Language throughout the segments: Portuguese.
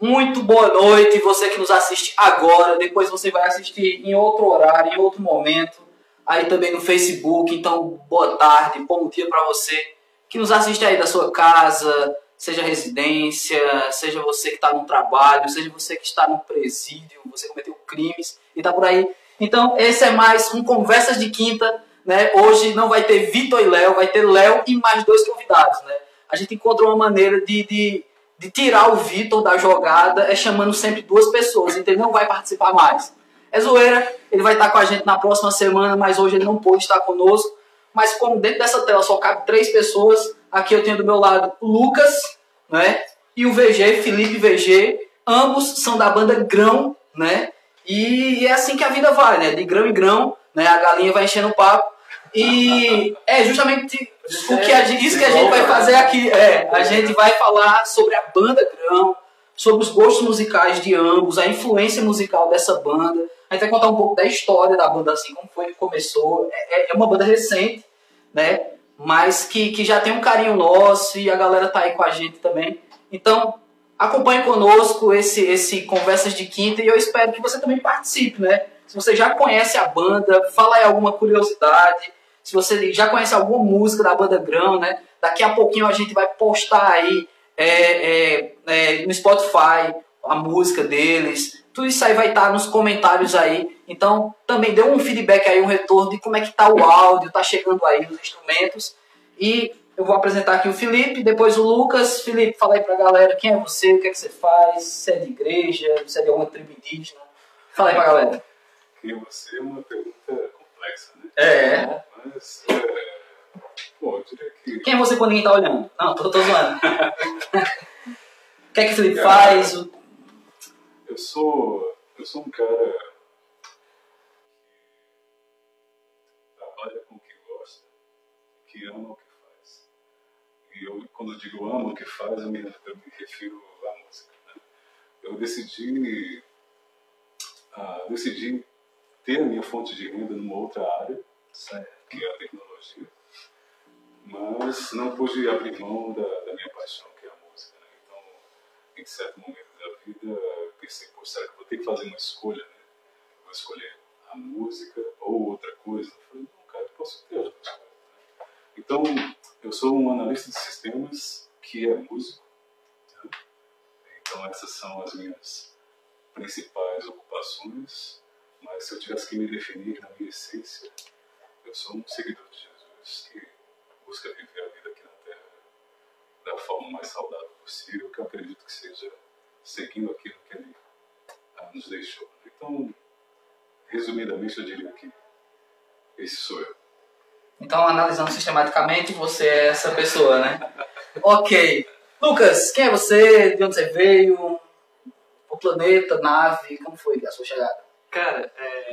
muito boa noite, você que nos assiste agora, depois você vai assistir em outro horário, em outro momento, aí também no Facebook. Então, boa tarde, bom dia para você que nos assiste aí da sua casa, seja residência, seja você que está no trabalho, seja você que está no presídio, você cometeu crimes e está por aí. Então, esse é mais um Conversas de Quinta. Né? Hoje não vai ter Vitor e Léo, vai ter Léo e mais dois convidados. Né? A gente encontrou uma maneira de, de, de tirar o Vitor da jogada, é chamando sempre duas pessoas, então ele não vai participar mais. É zoeira, ele vai estar com a gente na próxima semana, mas hoje ele não pôde estar conosco. Mas como dentro dessa tela só cabe três pessoas, aqui eu tenho do meu lado o Lucas, né? E o VG, Felipe VG, ambos são da banda Grão, né? E é assim que a vida vai, né? De grão em grão, né? A galinha vai enchendo o papo. E é justamente o que a, isso que a gente vai fazer aqui. É, a gente vai falar sobre a banda Grão, sobre os gostos musicais de ambos, a influência musical dessa banda. A gente vai contar um pouco da história da banda, assim, como foi que começou. É, é uma banda recente, né? Mas que, que já tem um carinho nosso e a galera tá aí com a gente também. Então, acompanhe conosco esse, esse Conversas de Quinta e eu espero que você também participe, né? Se você já conhece a banda, fala aí alguma curiosidade. Se você já conhece alguma música da banda Grão, né? Daqui a pouquinho a gente vai postar aí é, é, é, no Spotify a música deles. Tudo isso aí vai estar nos comentários aí. Então, também dê um feedback aí, um retorno de como é que tá o áudio, tá chegando aí os instrumentos. E eu vou apresentar aqui o Felipe, depois o Lucas. Felipe, fala aí pra galera quem é você, o que é que você faz, se é de igreja, se é de alguma tribo indígena. Fala aí pra galera. Quem é você é uma pergunta complexa, né? É. Mas, é... Bom, eu diria que... Quem é você quando ninguém tá olhando? Não, tô, tô zoando. o que é que o Felipe faz? Eu sou, eu sou um cara que trabalha com o que gosta, que ama o que faz. E eu, quando eu digo amo o que faz, eu me, eu me refiro à música. Né? Eu decidi, uh, decidi ter a minha fonte de renda numa outra área, que é a tecnologia, mas não pude abrir mão da, da minha paixão, que é a música. Né? Então, em certo momento da vida, pensei, pô, será que vou ter que fazer uma escolha? Né? Vou escolher a música ou outra coisa? Eu falei, não, cara, eu posso ter coisas. Né? Então, eu sou um analista de sistemas que é músico. Né? Então, essas são as minhas principais ocupações. Mas se eu tivesse que me definir na minha essência, eu sou um seguidor de Jesus que busca viver a vida aqui na Terra da forma mais saudável possível, que eu acredito que seja seguindo aquilo que Ele ah, nos deixou. Então, resumidamente, eu diria que esse sou eu. Então, analisando sistematicamente, você é essa pessoa, né? ok. Lucas, quem é você? De onde você veio? O planeta, nave? Como foi a sua chegada? Cara, é...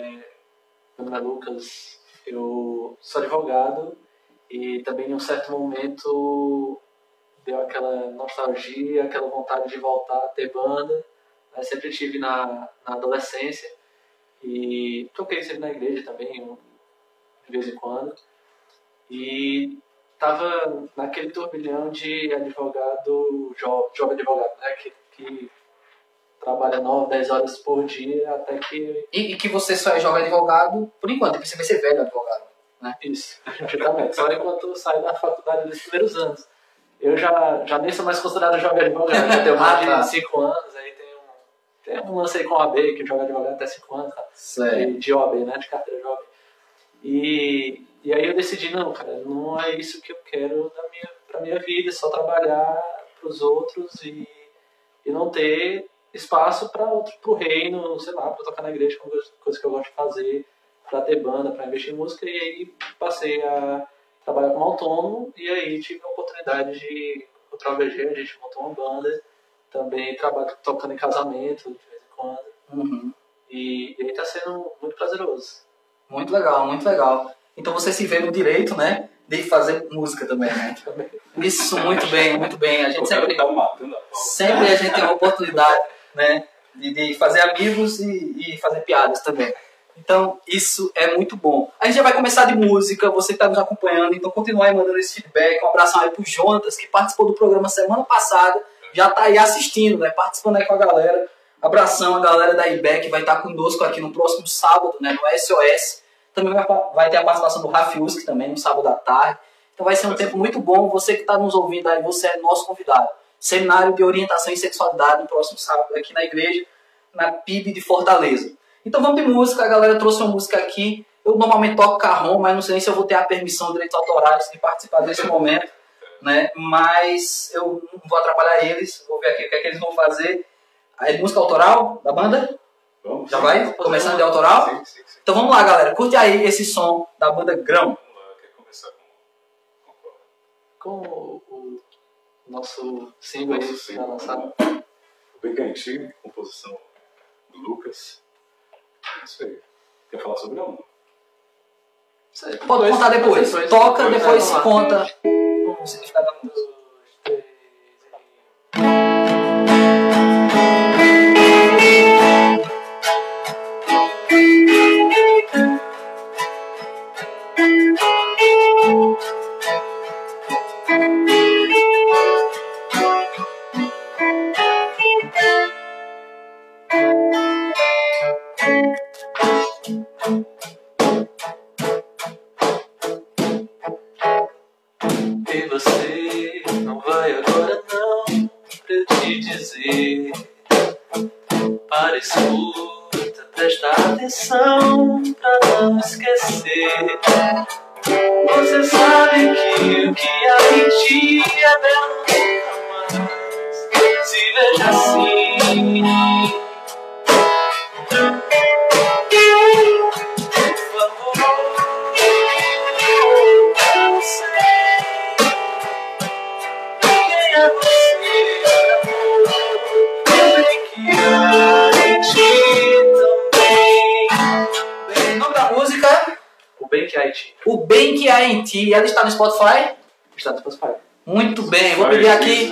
meu nome é Lucas, eu sou advogado e também em um certo momento deu aquela nostalgia, aquela vontade de voltar a ter banda. Eu sempre tive na, na adolescência e toquei sempre na igreja também, de vez em quando. E tava naquele turbilhão de advogado, jovem advogado, né? Que, que trabalha 9, 10 horas por dia até que. E, e, que você só é jovem advogado por enquanto, porque você vai ser velho advogado. Né? Isso, justamente. Só enquanto sai da faculdade nos primeiros anos. Eu já, já nem sou mais considerado jovem advogado, já tenho mais de 5 anos, aí tem um, tem um lance aí com a OAB, que joga advogado até 5 anos, tá? De, de OAB, né? De carteira de OAB. E, e aí eu decidi, não, cara, não é isso que eu quero da minha, pra minha vida, é só trabalhar pros outros e, e não ter espaço para outro pro reino, sei lá, para tocar na igreja, coisa que eu gosto de fazer, para ter banda, para investir em música, e aí passei a trabalhar como autônomo, e aí tive a oportunidade de encontrar o VG, a gente montou uma banda, também trabalho tocando em casamento de vez em quando, uhum. e, e aí tá sendo muito prazeroso. Muito legal, muito legal. Então você se vê no direito, né? De fazer música também, né? Isso, muito bem, muito bem. A gente sempre, sempre a gente tem uma oportunidade né? De, de fazer amigos e, e, fazer piadas também. Então, isso é muito bom. A gente já vai começar de música, você que está nos acompanhando, então continue aí mandando esse feedback. Um abraço aí pro Jonas, que participou do programa semana passada. já tá aí assistindo, né? Participando aí com a galera. Abração, a galera da IBEC vai estar conosco aqui no próximo sábado, né? No SOS. Também vai, vai ter a participação do Rafi Usk também no sábado à tarde. Então vai ser um tempo muito bom. Você que está nos ouvindo aí, você é nosso convidado. Seminário de Orientação e Sexualidade no próximo sábado aqui na igreja, na PIB de Fortaleza. Então vamos de música, a galera trouxe uma música aqui. Eu normalmente toco carrom, mas não sei se eu vou ter a permissão, direitos autorais de participar desse momento, né? Mas eu não vou atrapalhar eles, vou ver aqui o que, é que eles vão fazer. Aí, música autoral da banda? Vamos? Já vai? Começando de autoral? Sim, sim, sim. Então vamos lá, galera. Curte aí esse som da banda Grão. Vamos lá, quer começar com, com qual? Com o, o nosso single aí Nosso que single, tá lançado. O Bem Cantinho, composição do Lucas. É isso aí. Quer falar sobre ela? não? Pode contar depois. Toca, Depois, depois conta o significado da música. Você sabe que o que em ti é belo mais. Se veja assim O Bem Que Há Em Ti. Ela está no Spotify? Está no Spotify. Muito bem. Vou pedir aqui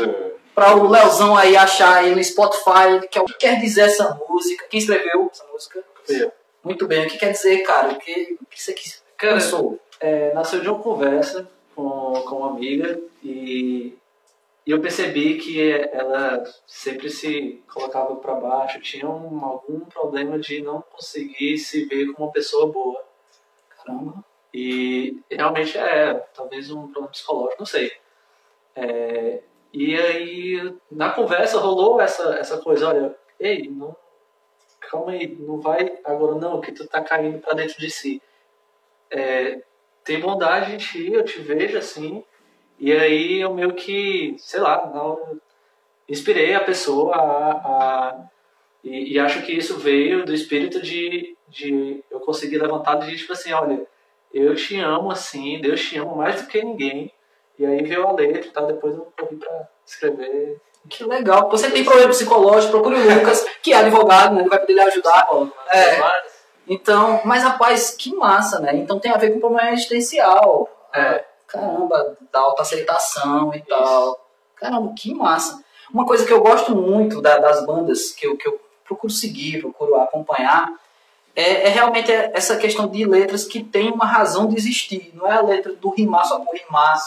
para o Leozão aí achar aí no Spotify que é o que quer dizer essa música. Quem escreveu essa música? Eu. Muito bem. O que quer dizer, cara? O que, o que você quis? Cara, pensou? É, nasceu de uma conversa com, com uma amiga e, e eu percebi que ela sempre se colocava para baixo, tinha um, algum problema de não conseguir se ver como uma pessoa boa. Caramba. E realmente é, talvez um problema psicológico, não sei. É, e aí, na conversa rolou essa, essa coisa, olha, ei, não, calma aí, não vai agora não, que tu tá caindo pra dentro de si. É, tem bondade em ti, eu te vejo assim, e aí eu meio que, sei lá, hora, inspirei a pessoa a, a e, e acho que isso veio do espírito de, de eu conseguir levantar de tipo assim, olha, eu te amo assim, Deus te ama mais do que ninguém. E aí veio a letra e tal, depois eu corri pra escrever. Que legal. Você tem problema psicológico, procure o Lucas, que é advogado, né? Ele vai poder lhe ajudar. É. Mas, Então, mas rapaz, que massa, né? Então tem a ver com problema existencial. é, Caramba, da autoaceitação e tal. Caramba, que massa. Uma coisa que eu gosto muito da- das bandas que eu, que eu procuro seguir, procuro acompanhar, é, é realmente essa questão de letras que tem uma razão de existir. Não é a letra do rimar só por rimar,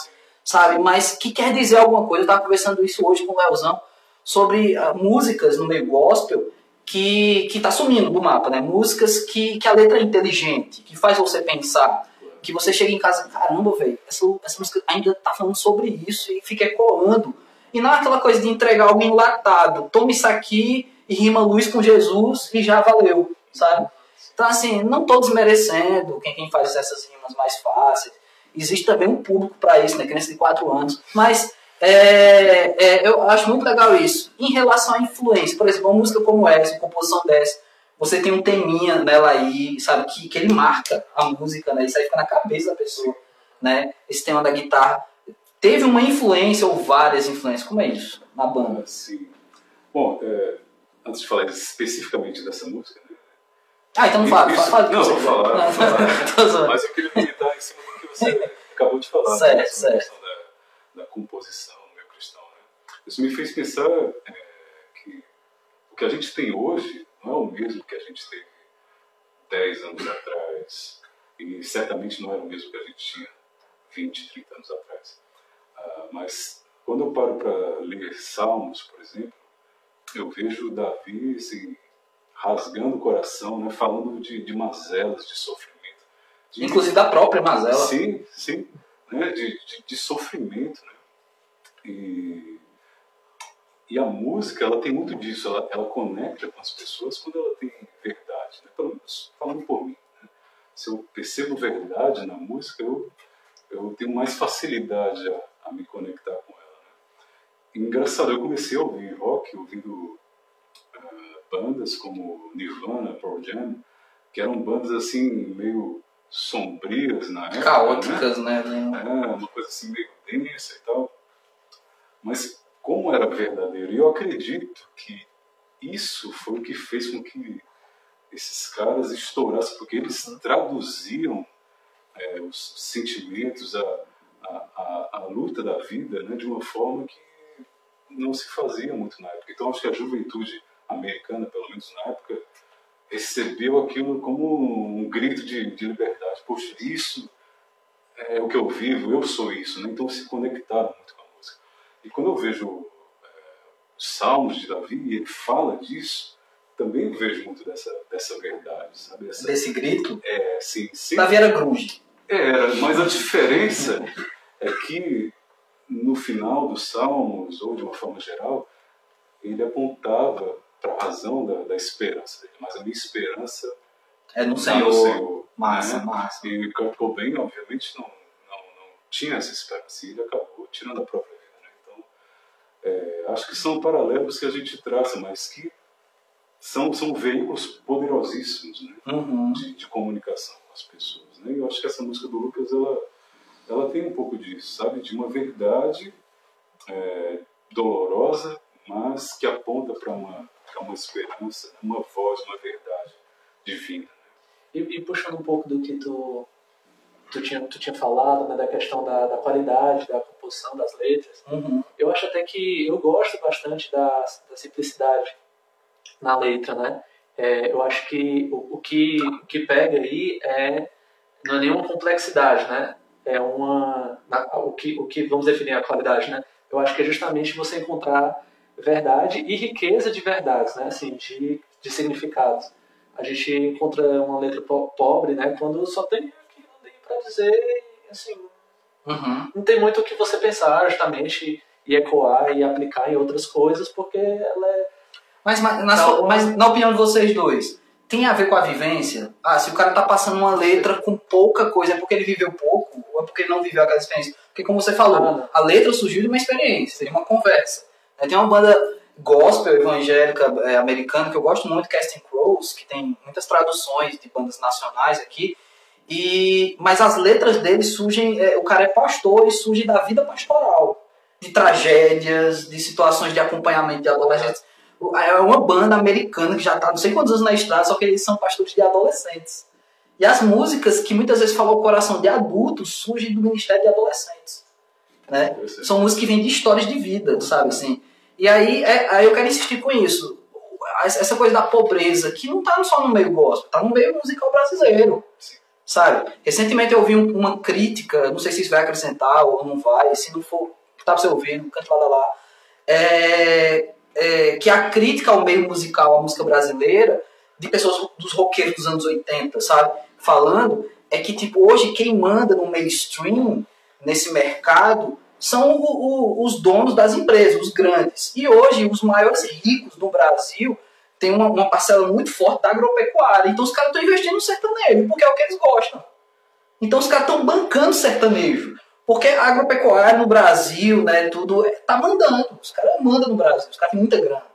sabe? Mas que quer dizer alguma coisa. Eu estava conversando isso hoje com o Leozão sobre ah, músicas no meio gospel que, que tá sumindo do mapa, né? Músicas que, que a letra é inteligente, que faz você pensar. Que você chega em casa, caramba, velho, essa, essa música ainda tá falando sobre isso e fica ecoando. E não é aquela coisa de entregar algo enlatado. Toma isso aqui e rima luz com Jesus e já valeu, sabe? Então, assim, não tô desmerecendo quem, quem faz essas rimas mais fáceis. Existe também um público para isso, né? Criança de 4 anos. Mas é, é, eu acho muito legal isso. Em relação à influência, por exemplo, uma música como essa, uma composição dessa, você tem um teminha nela aí, sabe, que, que ele marca a música, né? Isso aí fica na cabeça da pessoa, né? Esse tema da guitarra. Teve uma influência ou várias influências, como é isso, na banda? Sim. Bom, é, antes de falar especificamente dessa música? Ah, então não fala, Isso- fala, fala não, vou falar, Não, mas eu queria militar em cima do que você acabou de falar. Certo, né, certo. Da, da composição meio cristão. Né? Isso me fez pensar é, que o que a gente tem hoje não é o mesmo que a gente teve 10 anos atrás e certamente não era o mesmo que a gente tinha 20, 30 anos atrás. Ah, mas quando eu paro para ler Salmos, por exemplo, eu vejo Davi assim, rasgando o coração, né, falando de, de mazelas, de sofrimento. De, Inclusive da própria mazela. Sim, sim. Né, de, de, de sofrimento. Né? E, e a música, ela tem muito disso, ela, ela conecta com as pessoas quando ela tem verdade. Né? Pelo menos falando por mim. Né? Se eu percebo verdade na música, eu, eu tenho mais facilidade a, a me conectar com ela. Né? Engraçado, eu comecei a ouvir rock ouvindo bandas como Nirvana, Pearl Jam, que eram bandas assim, meio sombrias na época. Caóticas, né? né? É, uma coisa assim meio densa e tal. Mas como era verdadeiro, e eu acredito que isso foi o que fez com que esses caras estourassem, porque eles traduziam é, os sentimentos, a, a, a, a, luta da vida, né, de uma forma que não se fazia muito na época. Então, acho que a juventude americana, pelo menos na época, recebeu aquilo como um grito de, de liberdade. Poxa, isso é o que eu vivo, eu sou isso. Né? Então, se conectaram muito com a música. E quando eu vejo é, os Salmos de Davi, e ele fala disso, também vejo muito dessa, dessa verdade, sabe? Essa, Desse grito? É, sim. sim. Davi era grunge. Era, mas a diferença é que no final dos Salmos, ou de uma forma geral, ele apontava razão da, da, esperança dele. Mas a minha esperança é no tá Senhor. Senhor massa, né? massa. E Kurt Cobain, obviamente, não, não, não tinha essa esperança. E ele acabou tirando a própria vida. Né? Então, é, acho que são paralelos que a gente traça, mas que são, são veículos poderosíssimos né? Uhum. de, de comunicação com as pessoas. Né? E eu acho que essa música do Lucas, ela, ela tem um pouco disso, sabe? De uma verdade é, dolorosa, mas que aponta para uma, uma esperança, uma voz, uma verdade divina. E, e, puxando um pouco do que tu, tu, tinha, tu tinha falado, né, da questão da, da qualidade da composição das letras, Uhum. eu acho até que eu gosto bastante da, da simplicidade na letra, né? É, eu acho que o, o que o que pega aí é não é nenhuma complexidade, né? É uma na, o que o que vamos definir a qualidade, né? Eu acho que é justamente você encontrar verdade e riqueza de verdades, né? Assim, de, de significados. A gente encontra uma letra po pobre, né? Quando só tem para dizer, assim, Uhum. não tem muito o que você pensar justamente e ecoar e aplicar em outras coisas, porque ela é Mas, mas, na sua- mas na opinião de vocês dois, tem a ver com a vivência? Ah, se o cara tá passando uma letra com pouca coisa, é porque ele viveu pouco ou é porque ele não viveu aquela experiência? Porque como você falou, Ah, a letra surgiu de uma experiência, de uma conversa. Tem uma banda gospel evangélica é, americana que eu gosto muito, Casting Crows, que tem muitas traduções de bandas nacionais aqui. E, mas as letras dele surgem, é, o cara é pastor e surge da vida pastoral, de tragédias, de situações de acompanhamento de adolescentes. É uma banda americana que já está não sei quantos anos na estrada, só que eles são pastores de adolescentes. E as músicas que muitas vezes falam o coração de adultos surgem do ministério de adolescentes. Né? São músicas que vêm de histórias de vida, sabe assim? E aí, é- aí eu quero insistir com isso. Essa coisa da pobreza, que não tá só no meio gospel, tá no meio musical brasileiro. Sim. Sabe? Recentemente eu ouvi um- uma crítica, não sei se isso vai acrescentar ou não vai, se não for, tá pra você ouvir, no canto lá da lá. É, é, que a crítica ao meio musical, à música brasileira, de pessoas dos roqueiros dos anos 80, sabe? Falando, é que, tipo, hoje quem manda no mainstream, nesse mercado, são o- o- os donos das empresas, os grandes. E hoje, os maiores ricos do Brasil têm uma, uma parcela muito forte da agropecuária. Então, os caras estão investindo no sertanejo, porque é o que eles gostam. Então, os caras estão bancando sertanejo. Porque a agropecuária no Brasil, né, tudo, é- tá mandando. Os caras mandam no Brasil, os caras têm muita grana.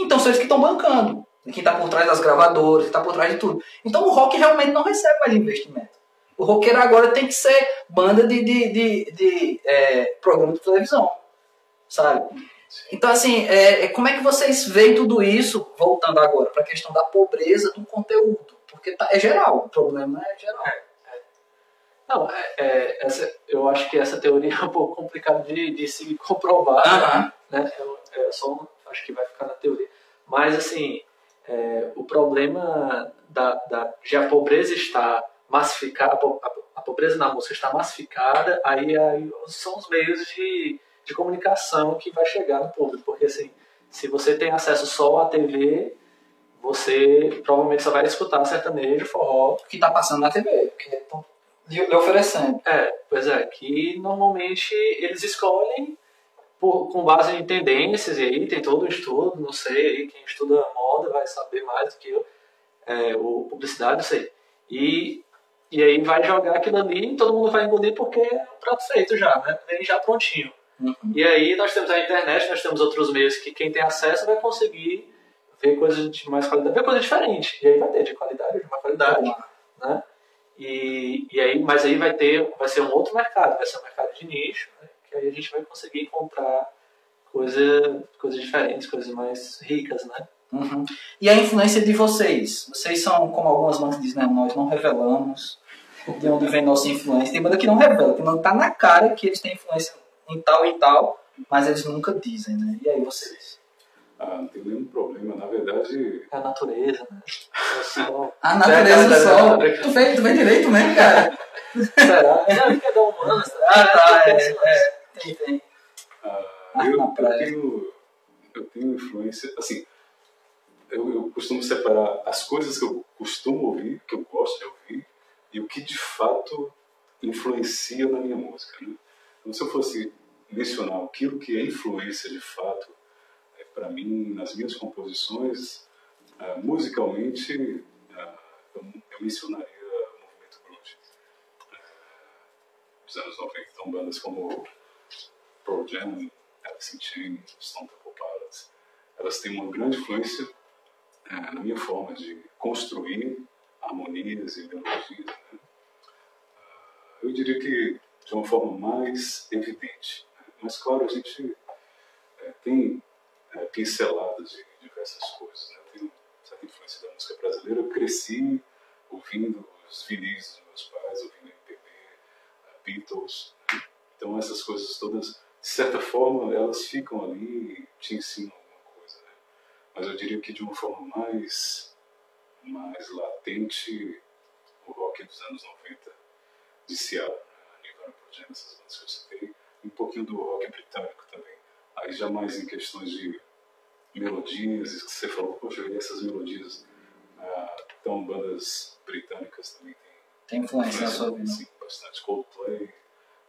Então, são eles que estão bancando. Quem está por trás das gravadoras, quem está por trás de tudo. Então, o rock realmente não recebe mais investimento. O roqueiro agora tem que ser banda de, de, de, de, é, programa de televisão, sabe? Então, assim, é, é, como é que vocês veem tudo isso, voltando agora para a questão da pobreza do conteúdo? Porque tá, é geral, o problema é geral. Não, é, é, essa, eu acho que essa teoria é um pouco complicada de, de se comprovar, né? Eu, eu só acho que vai ficar na teoria. Mas, assim, é, o problema da, da, de a pobreza estar massificada, a, po- a- a pobreza na música está massificada, aí, aí são os meios de, de comunicação que vai chegar no público. Porque assim, se você tem acesso só à TV, você provavelmente só vai escutar sertanejo, forró. Que tá passando na TV, que estão lhe lhe oferecendo. É, pois é, que normalmente eles escolhem por, com base em tendências, e aí tem todo um estudo, não sei, aí quem estuda moda vai saber mais do que eu, é, ou publicidade, não sei. E, e aí vai jogar aquilo ali e todo mundo vai engolir porque é um prato feito já, né? Vem já prontinho. Uhum. E aí nós temos a internet, nós temos outros meios que quem tem acesso vai conseguir ver coisas de mais qualidade, ver coisas diferentes. E aí vai ter de qualidade, de mais qualidade, né? E, e aí, mas aí vai ter, vai ser um outro mercado, vai ser um mercado de nicho, né? que aí a gente vai conseguir encontrar coisa, coisas diferentes, coisas mais ricas, né? Uhum. E a influência de vocês? Vocês são, como algumas bandas dizem, né? nós não revelamos de onde vem nossa influência. Tem banda que não revela, que não tá na cara que eles têm influência em tal e tal, mas eles nunca dizem, né? E aí vocês? Ah, não tem nenhum problema. Na verdade, É a natureza, né? É só... A natureza do É, sol. é, é, é. Tu vem, tu vem direito mesmo, cara? Será? Não, que é da humanas, tá? Ah, tá, Tem é, é. Tem, tem. ah, Ah, eu, na eu, tenho, eu tenho influência. Assim, eu, eu costumo separar as coisas que eu costumo ouvir, que eu gosto de ouvir, e o que de fato influencia na minha música. Né? Então, se eu fosse mencionar aquilo que é influência de fato, é, para mim, nas minhas composições, ah, musicalmente, ah, eu, eu mencionaria o movimento grunge. Ah, dos anos 90, então bandas como Pearl Jam, Alice in Chains, Stone Temple Pilots, elas têm uma grande influência na minha forma de construir harmonias e melodias. né? Ah, Eu diria que de uma forma mais evidente. né? Mas, claro, a gente eh, tem eh, pinceladas de diversas coisas. Né? Eu tenho certa influência da música brasileira. Eu cresci ouvindo os vinis dos meus pais, ouvindo MPB, eh, Beatles. né? Então, essas coisas todas, de certa forma, elas ficam ali e te ensinam alguma coisa. Né? Mas eu diria que de uma forma mais, mais latente, o rock dos anos 90 de Seattle, né? Nirvana, Jam, essas bandas que eu citei, e um pouquinho do rock britânico também. Aí já mais em questões de melodias, isso que você falou, poxa, e essas melodias, ah, então bandas britânicas também têm Tem influência vida. Sim, bastante. Coldplay,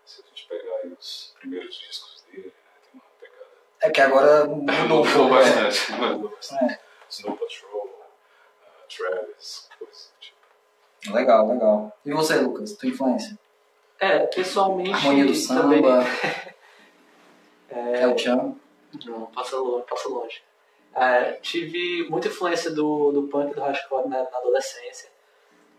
se a gente pegar aí os primeiros discos dele, né, tem uma pegada. É que agora mudou Mudou pouco. é. bastante, mudou bastante. É. Snow Patrol, Travis, coisas do tipo. Legal, legal. E você, Lucas? Tua influência? É, pessoalmente. Harmonia do também- samba, É, El Chan. Não, passa longe. Passa longe. É, tive muita influência do, do punk do hardcore né, na adolescência.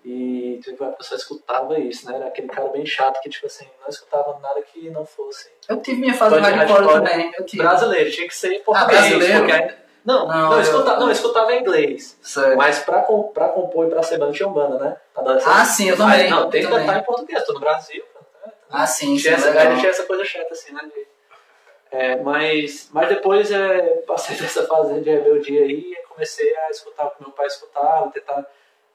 E que eu só escutava isso, né? Era aquele cara bem chato que, tipo assim, não escutava nada que não fosse Eu tive minha fase hardcore também. Eu tive. brasileiro. Tinha que ser português. brasileiro? porque Não, Não, não, eu escutava, não, eu escutava em inglês. Mas pra, pra compor e pra ser banda, tinha um banda, né? Ah, sim, eu também. Não, tem que cantar em português, tô no Brasil. né? Ah, sim, Tinha essa, legal. tinha essa coisa chata, assim, né? É, mas, mas depois é, passei dessa fase de rebeldia aí e comecei a escutar o que meu pai escutava, tentar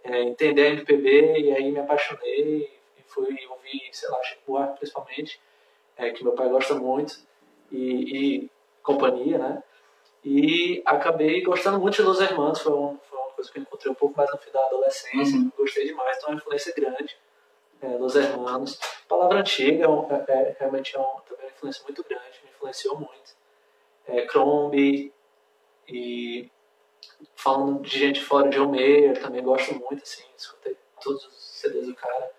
é, entender a MPB e aí me apaixonei e fui ouvir, sei lá, Chico Buarque principalmente, é, que meu pai gosta muito, e, e companhia, né? E acabei gostando muito de Los Hermanos, foi, um, foi uma coisa que eu encontrei um pouco mais no fim da adolescência, Uhum. gostei demais, então é uma influência grande. É, Los Hermanos, palavra antiga, é, é- é- realmente é um, também uma influência muito grande, me influenciou muito. É, Crombie, e falando de gente fora de Homer, também gosto muito, assim, escutei todos os CDs do cara.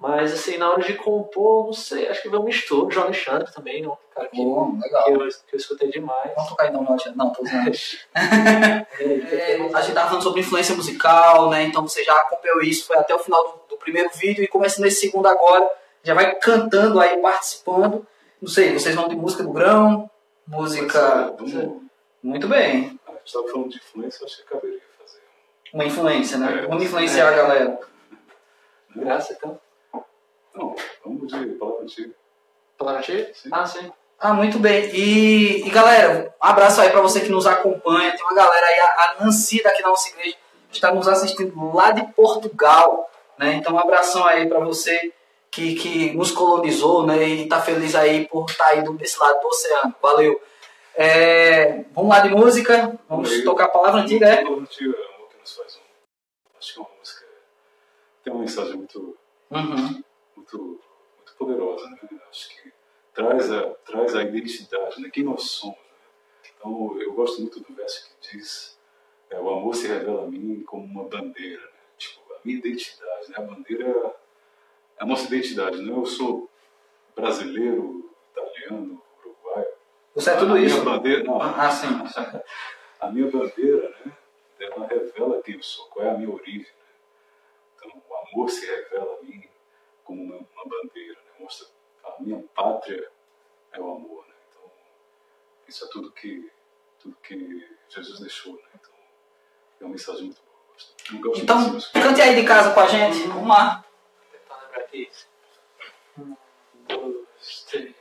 Mas, assim, na hora de compor, não sei, acho que veio um mistura. João Alexandre também, um cara que, legal. que, eu, que eu escutei demais. Vamos tocar então no Hot Não, tô usando. É, A gente tava falando sobre influência musical, né? Então você já acompanhou isso, foi até o final do, do primeiro vídeo e começa nesse segundo agora. Já vai cantando aí, participando. Não sei, vocês vão de música do grão, música. Mas, é, Muito bem. a gente estava falando de influência, eu acho que caberia fazer. Uma influência, né? É. Vamos influenciar a galera. Graça, então. Não, vamos de palavra antiga. Palavra antiga? Sim. Ah, sim. Ah, muito bem. E, e, galera, um abraço aí pra você que nos acompanha. Tem uma galera aí, a, a Nancy daqui da nossa igreja, que está nos assistindo lá de Portugal. Né? Então, um abração aí pra você que, que nos colonizou, né? E tá feliz aí por estar tá aí desse lado do oceano. Valeu. É, vamos lá de música, vamos Eu- tocar a palavra antiga, é? Palavra antiga, amor que nos faz um. Acho que é uma música. Tem uma mensagem muito, Uhum. Muito, muito poderosa, né? Acho que traz a, traz a identidade, né? Quem nós somos. Né? Então, eu gosto muito do verso que diz: é, O amor se revela a mim como uma bandeira, né? Tipo, a minha identidade, né? A bandeira é a nossa identidade, né? Eu sou brasileiro, italiano, uruguaio. Você é tudo a isso? Minha bandeira, não, Ah, sim. a minha bandeira, né, ela revela quem eu sou, qual é a minha origem. Né? Então, o amor se revela a mim como uma, uma bandeira, né? mostra a minha pátria é o amor. Né? Então, isso é tudo que, tudo que Jesus deixou. Né? Então, é uma mensagem muito boa. Eu gosto- Então, cante aí de casa com a gente. Vamos lá. Tentar lembrar aqui. Um, dois, três.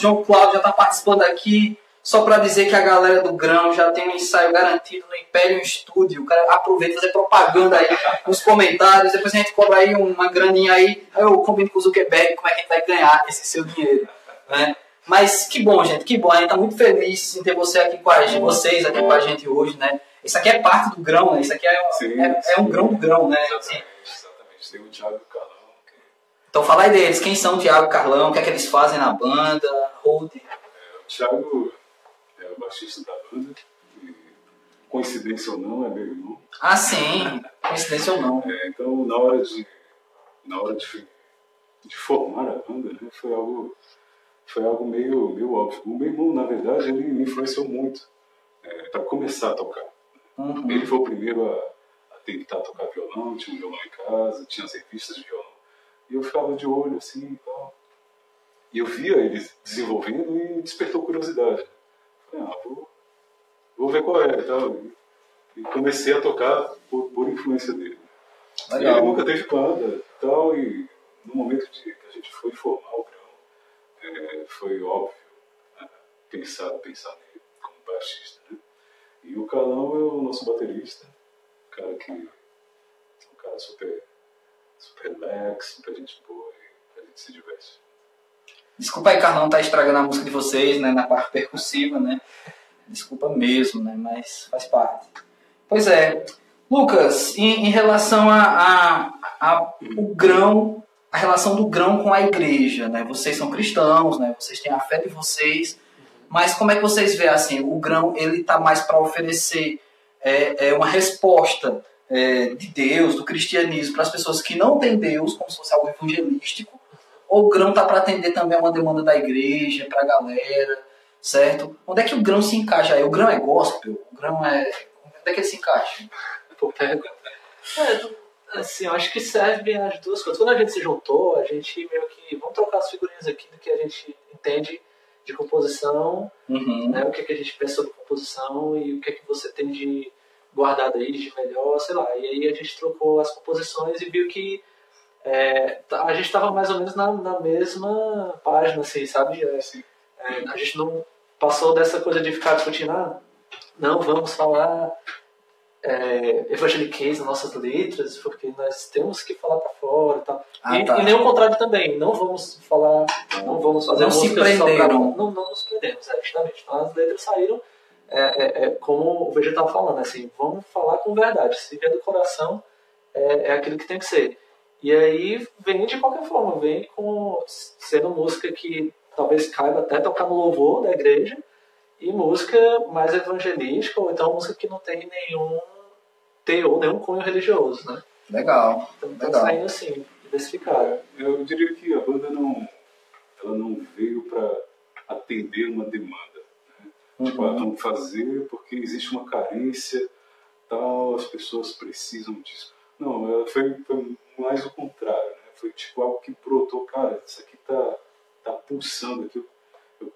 João Cláudio já está participando aqui. Só para dizer que a galera do Grão já tem um ensaio garantido no Império Studio. O cara aproveita fazer propaganda aí nos comentários. Depois a gente cobra aí uma graninha aí. Aí eu combino com o Zuckerberg como é que a gente vai ganhar esse seu dinheiro. Né? Mas que bom, gente, que bom. A gente tá muito feliz em ter você aqui com a gente, vocês aqui com a gente hoje, né? Isso aqui é parte do grão, né? Isso aqui é, Sim, é, é um sim. grão do grão, né? Assim, Exatamente, exatamente. Tem o Thiago que então fala aí deles, quem são o Thiago e Carlão, o que é que eles fazem na banda, Hold. O Thiago é o baixista da banda, e, coincidência ou não, é meu irmão. Ah, sim, coincidência ou não. É, então, na hora de, na hora de, de formar a banda, né, foi algo, foi algo meio, meio óbvio. O meu irmão, na verdade, ele me influenciou muito para começar a tocar. Uhum. Ele foi o primeiro a, a tentar tocar violão, tinha um violão em casa, tinha as revistas de violão. E eu ficava de olho assim e tal. E eu via ele desenvolvendo e despertou curiosidade. Falei, ah, vou, vou ver qual é e tal. E comecei a tocar por, por influência dele. Ele Legal. nunca teve banda e tal, e no momento de que a gente foi formar o grão, é, foi óbvio né, pensar, pensar nele como baixista. Né? E o Calão é o nosso baterista, um cara que é um cara super, super relax, super gente boa e a gente se diverte. Desculpa aí, Carlão, tá estragando a música de vocês, né, na parte percussiva, né? Desculpa mesmo, né, mas faz parte. Pois é. Lucas, em, em relação a, a, a o grão, a relação do grão com a igreja, né? Vocês são cristãos, né? Vocês têm a fé de vocês, mas como é que vocês veem assim? O grão ele tá mais para oferecer é, é uma resposta é, de Deus, do cristianismo, para as pessoas que não têm Deus, como se fosse algo evangelístico, ou o grão tá para atender também a uma demanda da igreja, para a galera, certo? Onde é que o grão se encaixa aí? O grão é gospel? O grão é. Onde é que ele se encaixa? Pô. É, assim, eu acho que serve as duas coisas. Quando a gente se juntou, a gente meio que. Vamos trocar as figurinhas aqui do que a gente entende de composição, Uhum. né? O que, é que a gente pensa sobre composição e o que é que você tem de guardado aí de melhor, sei lá. E aí a gente trocou as composições e viu que é, tá- a gente estava mais ou menos na, na mesma página, assim, sabe? É, Sim. é, a gente não passou dessa coisa de ficar discutindo, ah, não, vamos falar é, evangeliquez nas nossas letras, porque nós temos que falar para fora e tal. Ah, e, tá. e nem o contrário também, não vamos falar, não vamos fazer Não se música só pra- prenderam. Não, não nos prendemos, é, justamente. Então as letras saíram é, é, é como o vegetal falando, assim, vamos falar com verdade. Se vier do coração, é, é aquilo que tem que ser. E aí vem de qualquer forma, vem com sendo música que talvez caiba até tocar no louvor da igreja, e música mais evangelística, ou então música que não tem nenhum teor, nenhum cunho religioso, né? Legal. Então Legal. tá saindo assim, diversificado. Eu diria que a banda não, ela não veio para atender uma demanda. Ah, vamos fazer porque existe uma carência, tal, as pessoas precisam disso. Não, ela foi, foi mais o contrário. Né? Foi tipo algo que brotou, cara, isso aqui tá, tá pulsando aqui, eu, eu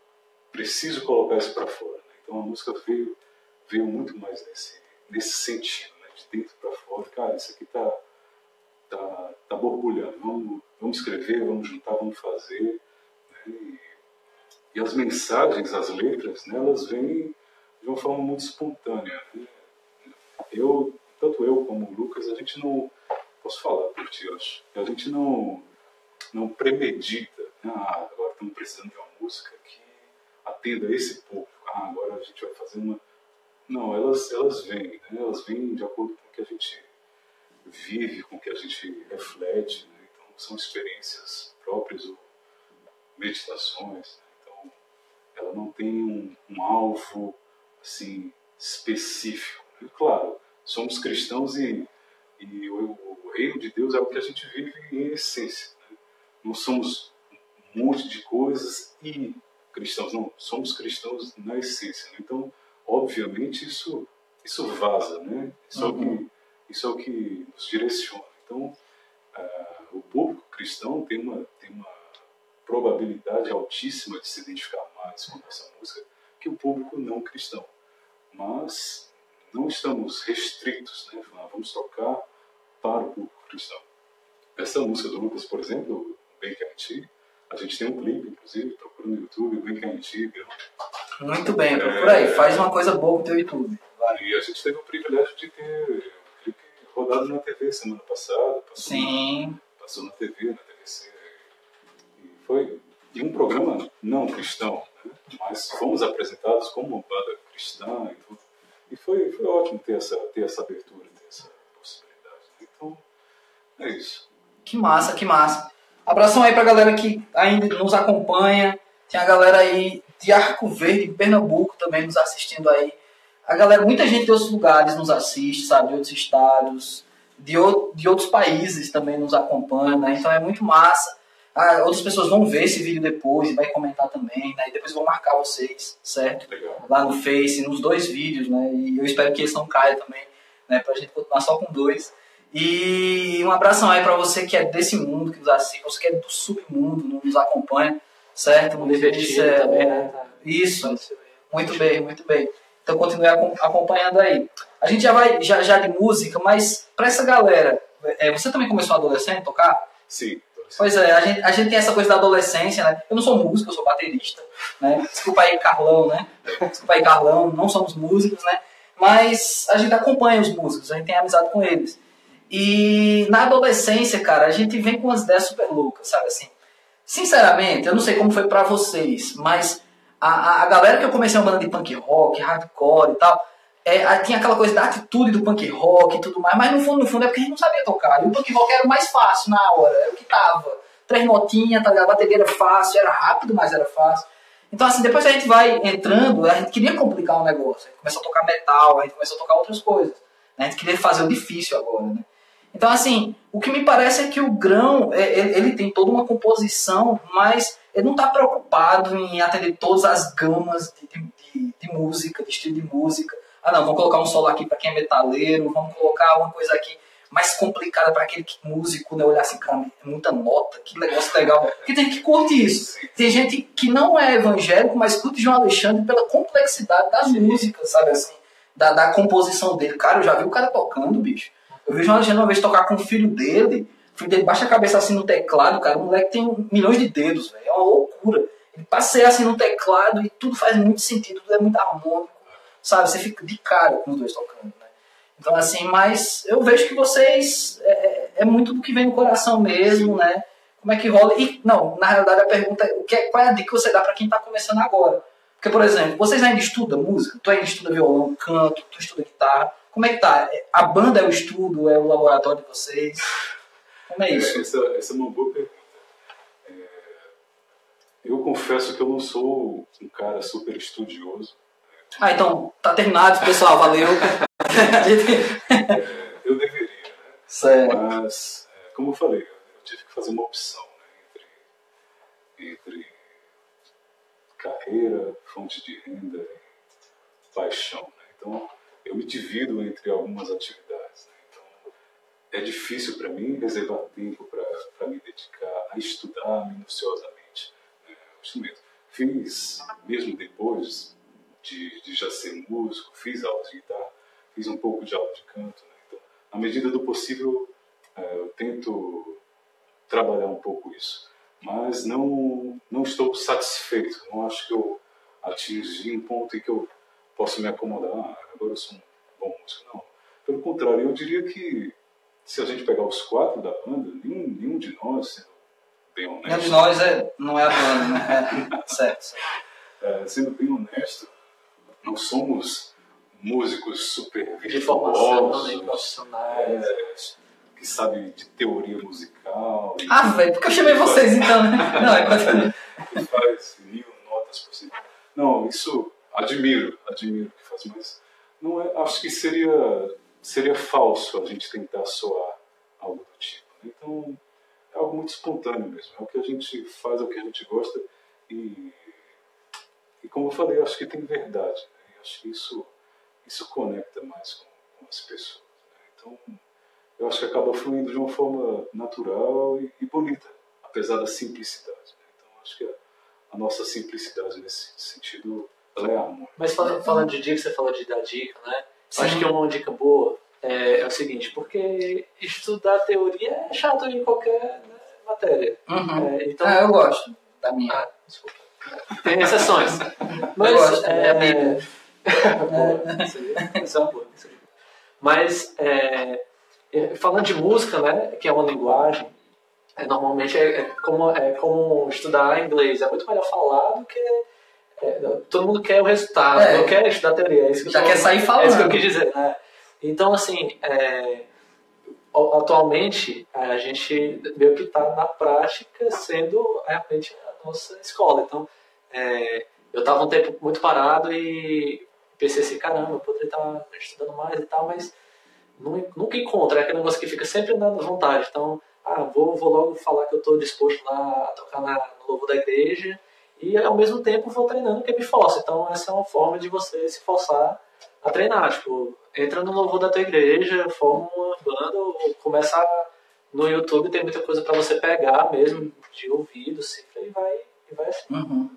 preciso colocar isso para fora. Né? Então a música veio, veio muito mais nesse, nesse sentido, né? de dentro para fora. Cara, isso aqui tá, tá, tá borbulhando, vamos, vamos escrever, vamos juntar, vamos fazer. Né? E, e as mensagens, as letras, né, elas vêm de uma forma muito espontânea. Né? Eu, tanto eu como o Lucas, a gente não. Posso falar por ti, acho. A gente não, não premedita. Né? Ah, agora estamos precisando de uma música que atenda esse público. Ah, agora a gente vai fazer uma. Não, elas, elas vêm, né? elas vêm de acordo com o que a gente vive, com o que a gente reflete. Né? Então, são experiências próprias ou meditações. Ela não tem um, um alvo assim específico. E, claro, somos cristãos e, e o, o, reino de Deus é o que a gente vive em essência. Né? Não somos um monte de coisas e cristãos, não, somos cristãos na essência. Né? Então, obviamente, isso, isso vaza, né? Isso, uhum. é o que, isso é o que nos direciona. Então, uh, o público cristão tem uma, tem uma probabilidade altíssima de se identificar mais com essa música que o público não cristão. Mas não estamos restritos, né? Vamos tocar para o público cristão. Essa música do Lucas, por exemplo, Bem Que a gente tem um clipe, inclusive, procura no YouTube, Bem Que Antiga. Muito bem, procura é... aí, faz uma coisa boa com o teu YouTube. Vai. E a gente teve o privilégio de ter um clipe rodado na TV semana passada. Passou Sim. Na, passou na TV, na TVC. E foi e um programa não cristão? Mas fomos apresentados como uma banda cristã e tudo. E foi, foi ótimo ter essa, ter essa abertura, ter essa possibilidade. Então, é isso. Que massa, que massa. Abração aí pra galera que ainda nos acompanha. Tem a galera aí de Arco Verde, Pernambuco, também nos assistindo aí. A galera, muita gente de outros lugares nos assiste, sabe? De outros estados, de, o, de outros países também nos acompanha, né? Então é muito massa. Ah, outras pessoas vão ver esse vídeo depois e vai comentar também, né? E depois vão marcar vocês, certo? Legal. Lá no Face, nos dois vídeos, né? E eu espero que eles não caiam também, né? Pra gente continuar só com dois. E um abração aí pra você que é desse mundo, que nos assiste, você que é do submundo, nos acompanha, certo? Divertido é, também, né? Isso, muito bem, muito bem. Então continue acompanhando aí. A gente já vai já, já de música, mas pra essa galera, é, você também começou adolescente a tocar? Sim. Pois é, a gente, a gente tem essa coisa da adolescência, né? Eu não sou músico, eu sou baterista, né? Desculpa aí, Carlão, né? Desculpa aí, Carlão, não somos músicos, né? Mas a gente acompanha os músicos, a gente tem amizade com eles. E na adolescência, cara, a gente vem com umas ideias super loucas, sabe assim? Sinceramente, eu não sei como foi pra vocês, mas a, a, a galera que eu comecei uma banda de punk rock, hardcore e tal, é, tinha aquela coisa da atitude do punk rock e tudo mais, mas no fundo, no fundo é porque a gente não sabia tocar. E o punk rock era o mais fácil na hora, era o que tava. Três notinhas, tá ligado? A bateria era fácil, era rápido, mas era fácil. Então, assim, depois a gente vai entrando, a gente queria complicar o negócio. A gente começou a tocar metal, a gente começou a tocar outras coisas. Né? A gente queria fazer o difícil agora, né? Então, assim, o que me parece é que o grão, é, ele tem toda uma composição, mas ele não está preocupado em atender todas as gamas de, de, de música, de estilo de música ah, não, vamos colocar um solo aqui para quem é metaleiro, vamos colocar uma coisa aqui mais complicada para aquele que, músico, né? Olhar assim, cara, é muita nota, que negócio legal. Porque tem gente que curte isso. Tem gente que não é evangélico, mas curte João Alexandre pela complexidade das músicas, sabe assim? Da, da composição dele. Cara, eu já vi o cara tocando, bicho. Eu vi o João Alexandre uma vez tocar com o filho dele. O filho dele baixa a cabeça assim no teclado, cara. O moleque tem milhões de dedos, velho. É uma loucura. Ele passeia assim no teclado e tudo faz muito sentido, tudo é muito harmônico sabe? Você fica de cara com os dois tocando, né? Então, assim, mas eu vejo que vocês é, é, é, muito do que vem no coração mesmo, né? Como é que rola? E, não, na realidade a pergunta é, o que é, qual é a dica que você dá para quem está começando agora? Porque, por exemplo, vocês ainda estudam música? Tu ainda estuda violão, canto, tu estuda guitarra? Como é que tá? A banda é o estudo, é o laboratório de vocês? Como é isso? Essa, essa é uma boa pergunta. É, eu confesso que eu não sou um cara super estudioso. Ah, então, tá terminado, pessoal, valeu. É, eu deveria, né? Certo. Mas, é, como eu falei, eu tive que fazer uma opção né, entre, entre carreira, fonte de renda e paixão. Né? Então, eu me divido entre algumas atividades. Né? Então, é difícil para mim reservar tempo para me dedicar a estudar minuciosamente né, o instrumento. Fiz, mesmo depois de, de, já ser músico, fiz aulas de guitarra, fiz um pouco de aula de canto. Né? Então, na medida do possível, é, eu tento trabalhar um pouco isso. Mas não, não estou satisfeito. Não acho que eu atingi um ponto em que eu posso me acomodar. Ah, agora eu sou um bom músico. Não. Pelo contrário, eu diria que se a gente pegar os quatro da banda, nenhum, nenhum de nós, sendo bem honesto. Nenhum de nós é, não é a banda, né? É, certo. É, sendo bem honesto, não somos músicos super virtuosos, é, que sabem de teoria musical. e Ah, velho, porque eu chamei vocês então, né? Não, é que faz mil notas por segundo. Não, isso admiro, admiro que faz, mas não é, acho que seria seria falso a gente tentar soar algo do tipo. né? Então é algo muito espontâneo mesmo. É o que a gente faz, é o que a gente gosta e e como eu falei, acho que tem verdade. Acho que isso isso conecta mais com, com as pessoas. né? Então eu acho que acaba fluindo de uma forma natural e, e bonita, apesar da simplicidade. né? Então acho que a, a nossa simplicidade nesse sentido ela é amor. Mas falando, falando de dica, você falou de dar dica, né? Acho que uma dica boa é, é o seguinte, porque estudar teoria é chato em qualquer né, matéria. Uhum. É, então, Ah, eu gosto da minha. Ah, desculpa. Tem exceções. Mas, Eu gosto, é, é. Boa, isso aí- isso é uma boa. isso aí. Mas, é, é, falando de música, né, que é uma linguagem, é, normalmente é, é como, é como estudar inglês. É muito melhor falar do que... é, todo mundo quer o resultado, É. não quer estudar teoria. É isso que eu Já tô- quer sair É isso que eu falando. quis dizer, né? Então, assim, é, atualmente a gente meio que está na prática sendo realmente a nossa escola. Então, é, eu estava um tempo muito parado e pensei assim, caramba, eu poderia estar estudando mais e tal, mas nu- nunca encontro. É aquele negócio que fica sempre na vontade. Então, ah, vou, vou logo falar que eu estou disposto lá a tocar na, no louvor da igreja e ao mesmo tempo vou treinando que me força. Então, essa é uma forma de você se forçar a treinar. Tipo, entra no louvor da tua igreja, forma uma banda, ou começa a- no YouTube, tem muita coisa para você pegar mesmo, de ouvido, cifra, e vai, e vai assim. Uhum.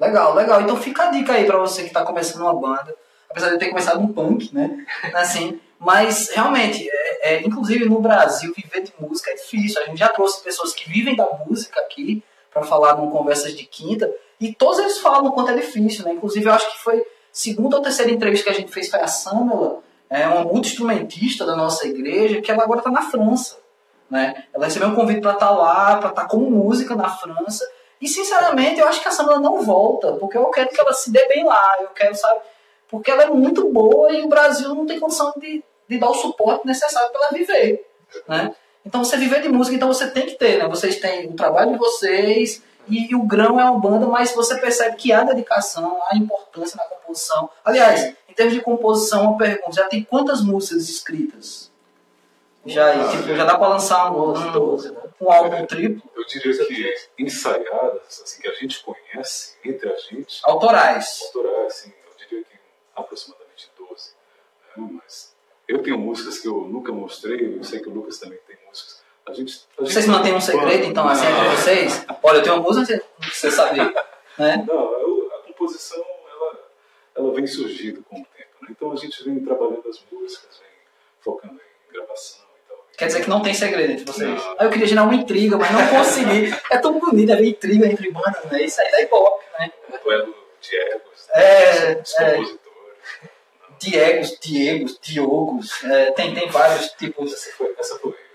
Legal, legal. Então fica a dica aí pra você que tá começando uma banda. Apesar de ter começado um punk, né? Assim, mas realmente, é, é, inclusive no Brasil, viver de música é difícil. A gente já trouxe pessoas que vivem da música aqui pra falar num Conversas de Quinta. E todos eles falam o quanto é difícil, né? Inclusive, eu acho que foi segunda ou terceira entrevista que a gente fez foi a Samela, é uma multi-instrumentista da nossa igreja, que ela agora tá na França. Né? Ela recebeu um convite para estar lá, para estar como música na França. E sinceramente, eu acho que a Samela não volta, porque eu quero que ela se dê bem lá. Eu quero, sabe? Porque ela é muito boa e o Brasil não tem condição de, de dar o suporte necessário para ela viver. Né? Então você viver de música, então você tem que ter, né? Vocês têm o trabalho de vocês e, o Grão é uma banda, mas você percebe que há dedicação, há importância na composição. Aliás, em termos de composição, uma pergunta, já tem quantas músicas escritas? Já, Ah, tipo, já dá para lançar um, 11, um, 12, né? um álbum triplo? Eu diria que ensaiadas, assim, que a gente conhece entre a gente, Autorais. autorais, que aproximadamente 12. né? Mas eu tenho músicas que eu nunca mostrei, eu sei que o Lucas também tem músicas. A gente, a Vocês gente- mantêm um segredo, então, assim, entre vocês? Olha, eu tenho uma música precisa saber. Né? Não, eu- a composição ela, ela vem surgindo com o tempo. Né? Então a gente vem trabalhando as músicas, vem focando em gravação. Quer dizer que não tem segredo entre vocês. Não. Aí eu queria gerar uma intriga, mas não consegui. É tão bonito haver intriga entre bandas, né? Isso aí dá ibope, né? Um duelo de egos, É, dos é. Diegos, Diegos, Diogos. é, tem, tem vários tipos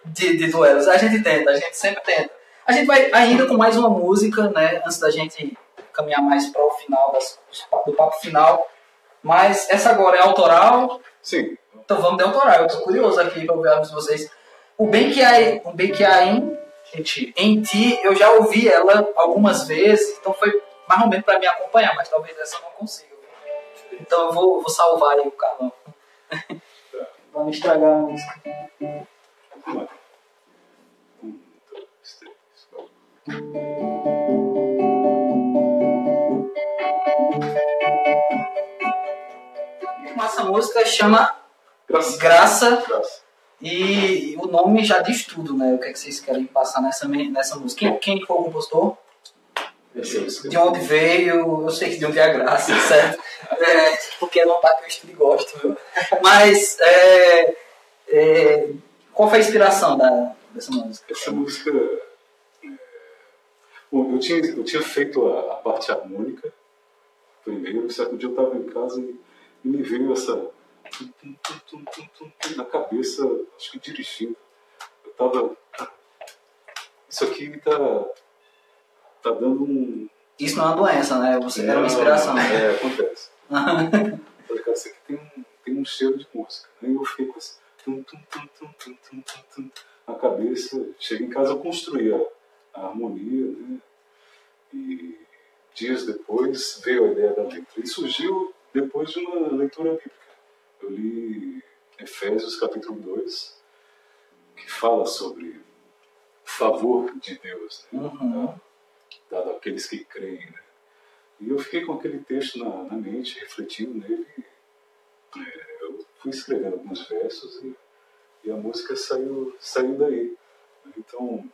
de, de duelos. A gente tenta, a gente sempre tenta. A gente vai ainda com mais uma música, né? Antes da gente caminhar mais para o final das, do papo final. Mas essa agora é autoral. Sim. Então vamos de autoral. Eu tô curioso aqui para ouvir de vocês. O Bem Que Há, o Bem Que Há em, gente, em Ti, eu já ouvi ela algumas vezes, então foi mais ou menos para me acompanhar, mas talvez essa eu não consiga. Então eu vou, vou salvar aí o Carlão. pra não estragar a música. Vamos lá. Um, dois, três, quatro. Essa música chama Graça. Graça Graça. e o nome já diz tudo, né? O que, é que vocês querem passar nessa, nessa música. Quem, quem foi o compositor? De onde veio, eu sei que de onde é a graça, certo? É, porque não tá que eu estudo e gosto, viu? Mas é, é, qual foi a inspiração da, dessa música? Essa música. é, Bom, eu tinha, eu tinha feito a, a parte harmônica primeiro, só que um dia eu estava em casa e, e me veio essa. na cabeça, acho que dirigindo. Eu estava. Isso aqui tá, tá dando um. Isso não é uma doença, né? Você era uma inspiração. É, acontece. Falei, cara, isso aqui tem um, tem um cheiro de música. Aí eu fiquei com esse tum, tum, tum, tum, tum, tum, tum, tum, na cabeça. Cheguei em casa, eu construí a, a harmonia, né? E dias depois veio a ideia da letra. E surgiu depois de uma leitura bíblica. Eu li Efésios capítulo 2, que fala sobre o favor de Deus, né? Uhum. Dado àqueles que creem. Né? E eu fiquei com aquele texto na, na mente, refletindo nele. É, eu fui escrevendo alguns versos e, e a música saiu, saiu daí. Então,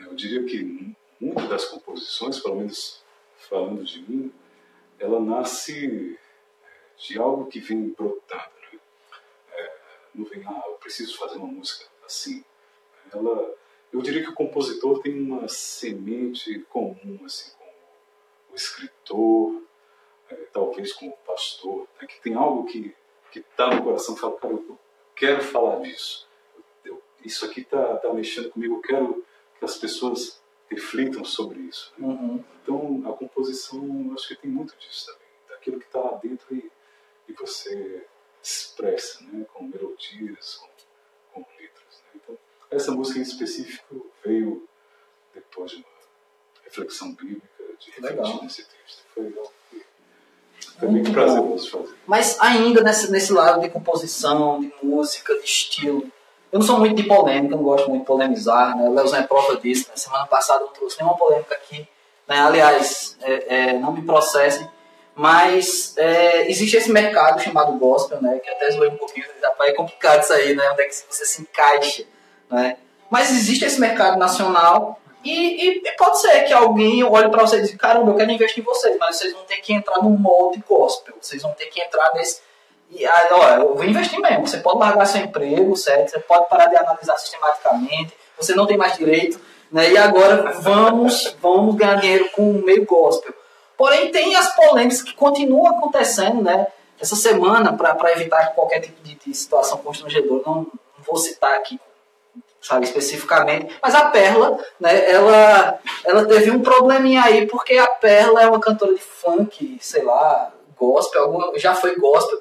eu diria que muitas das composições, pelo menos falando de mim, ela nasce é, de algo que vem brotando. Né? É, não vem, ah, eu preciso fazer uma música assim. Ela, eu diria que o compositor tem uma semente comum assim com o escritor, é, talvez com o pastor, né, que tem algo que que está no coração, fala, cara, eu quero falar disso. Eu- isso aqui está tá mexendo comigo, eu quero que as pessoas reflitam sobre isso. né? Uhum. Então, a composição, eu acho que tem muito disso também, daquilo que está lá dentro e, e você expressa, né, com melodias, com, com essa música em específico veio depois de uma reflexão bíblica, de refletir Legal. nesse texto. Foi que foi muito prazeroso fazer. Mas ainda nesse, nesse lado de composição, de música, de estilo. Eu não sou muito de polêmica, não gosto muito de polemizar, né? O Leozão é prova disso. Né? Semana passada não trouxe nenhuma polêmica aqui. Né? Aliás, é, é, não me processem. Mas é, existe esse mercado chamado gospel, né? Que até zoei um pouquinho, rapaz, é complicado isso aí, né? Onde é que você se encaixa, né? Mas existe esse mercado nacional e, e- e pode ser que alguém olhe para você e diga, caramba, eu quero investir em vocês, mas vocês vão ter que entrar no molde gospel, vocês vão ter que entrar nesse... E aí, ó, eu vou investir mesmo, você pode largar seu emprego, certo? Você pode parar de analisar sistematicamente, você não tem mais direito, né? E agora vamos, vamos ganhar dinheiro com o meio gospel. Porém, tem as polêmicas que continuam acontecendo, né? Essa semana, para evitar qualquer tipo de, de situação constrangedora, não, não vou citar aqui, sabe, especificamente, mas a Perla, né, ela, ela teve um probleminha aí, porque a Perla é uma cantora de funk, sei lá, gospel, alguma, já foi gospel.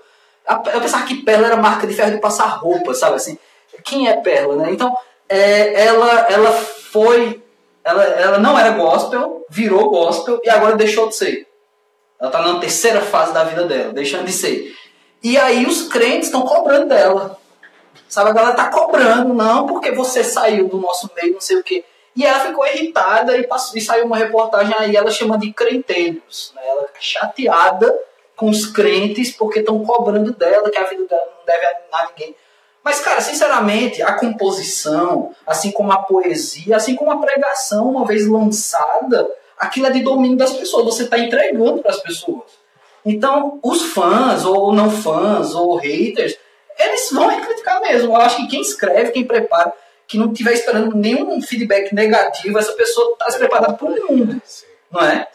Eu pensava que Perla era marca de ferro de passar roupa, sabe assim? Quem é Perla, né? Então, é, ela, ela foi. Ela, ela não era gospel, virou gospel e agora deixou de ser. Ela tá na terceira fase da vida dela, deixando de ser. E aí os crentes estão cobrando dela. Sabe, a galera tá cobrando, não, porque você saiu do nosso meio, não sei o quê. E ela ficou irritada e, passou, e saiu uma reportagem aí, ela chama de crenteiros. Né? Ela chateada com os crentes porque estão cobrando dela, que a vida dela não deve a ninguém. Mas, cara, sinceramente, a composição, assim como a poesia, assim como a pregação, uma vez lançada, aquilo é de domínio das pessoas, você está entregando para as pessoas. Então, os fãs, ou não fãs, ou haters, eles vão criticar mesmo. Eu acho que quem escreve, quem prepara, que não estiver esperando nenhum feedback negativo, essa pessoa está preparada para o mundo, não é?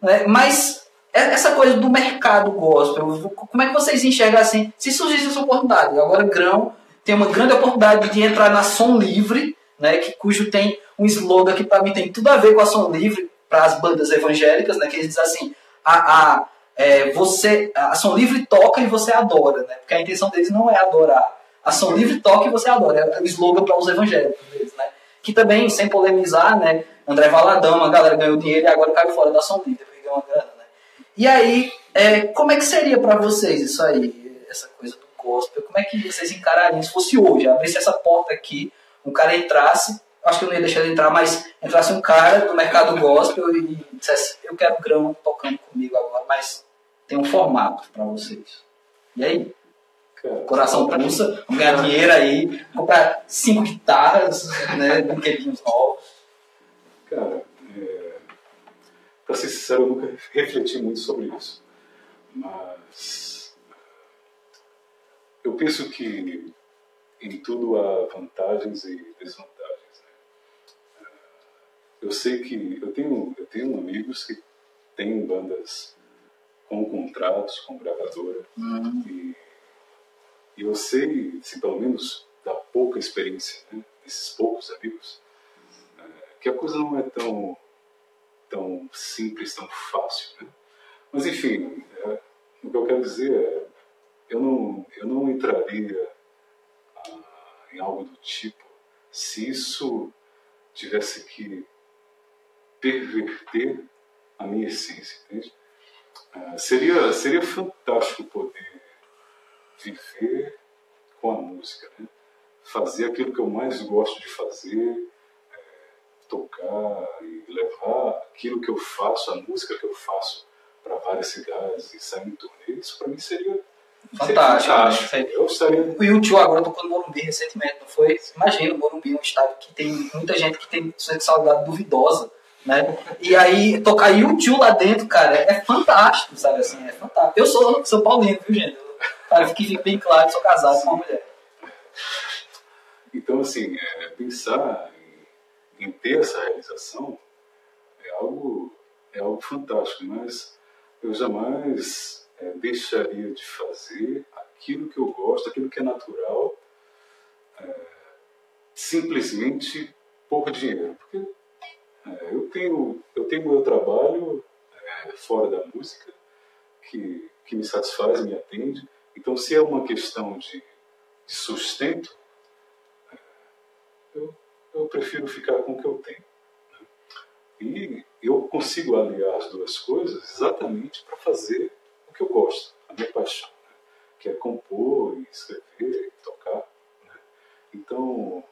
né? Mas é- essa coisa do mercado gospel, como é que vocês enxergam assim? Se surgisse essa oportunidade, agora Grão tem uma grande oportunidade de entrar na Som Livre, né? Que, cujo tem um slogan que para mim tem tudo a ver com a Som Livre, para as bandas evangélicas, né? Que eles dizem assim, a, a, é, você, a ação livre toca e você adora, né? Porque a intenção deles não é adorar. Ação livre toca e você adora. É o slogan para os evangélicos deles, né? Que também, sem polemizar, né? André Valadão, a galera ganhou dinheiro e agora caiu fora da ação livre, porque ganhou uma grana, né? E aí, é, como é que seria para vocês isso aí, essa coisa do gospel? Como é que vocês encarariam se fosse hoje, abrisse essa porta aqui, um cara entrasse, acho que eu não ia deixar ele entrar, mas entrasse um cara do mercado gospel e dissesse, eu quero grão tocando comigo agora, mas tem um formato para vocês. E aí? Cara, Coração pulsa, vamos ganhar dinheiro aí, comprar cinco guitarras, né, brinquedinhos novos. Cara, é, para ser sincero, eu nunca refleti muito sobre isso. Mas eu penso que em tudo há vantagens e desvantagens. Né? Eu sei que eu tenho, eu tenho amigos que têm bandas com contratos, com gravadora, Hum, e, e eu sei, se pelo menos da pouca experiência né, desses poucos amigos, é, que a coisa não é tão, tão simples, tão fácil. Né? Mas enfim, é, o que eu quero dizer é, eu não, eu não entraria ah, em algo do tipo se isso tivesse que perverter a minha essência, entende? Seria, seria fantástico poder viver com a música, né? fazer aquilo que eu mais gosto de fazer, é, tocar e levar aquilo que eu faço, a música que eu faço para várias cidades e sair em turnê, isso para mim seria Fantástico, fantástico. né? Eu estaria O YouTube agora tocou no Morumbi recentemente, não foi? Imagina, o Morumbi é um estádio que tem muita gente que tem sexualidade duvidosa, né? E aí, tocar YouTube lá dentro, cara, é fantástico, sabe assim? É fantástico. Eu sou São Paulino, viu, gente? Cara, que fique bem claro, sou casado com uma mulher. Então, assim, é, pensar em, em ter essa realização é algo, é algo fantástico, mas eu jamais é, deixaria de fazer aquilo que eu gosto, aquilo que é natural, é, simplesmente por dinheiro. Porque é, eu tenho eu tenho meu trabalho é, fora da música que, que me satisfaz, me atende. Então, se é uma questão de, de sustento, eu, eu prefiro ficar com o que eu tenho. né? E eu consigo aliar as duas coisas exatamente para fazer o que eu gosto, a minha paixão, né? que é compor, escrever, tocar. né? Então, é,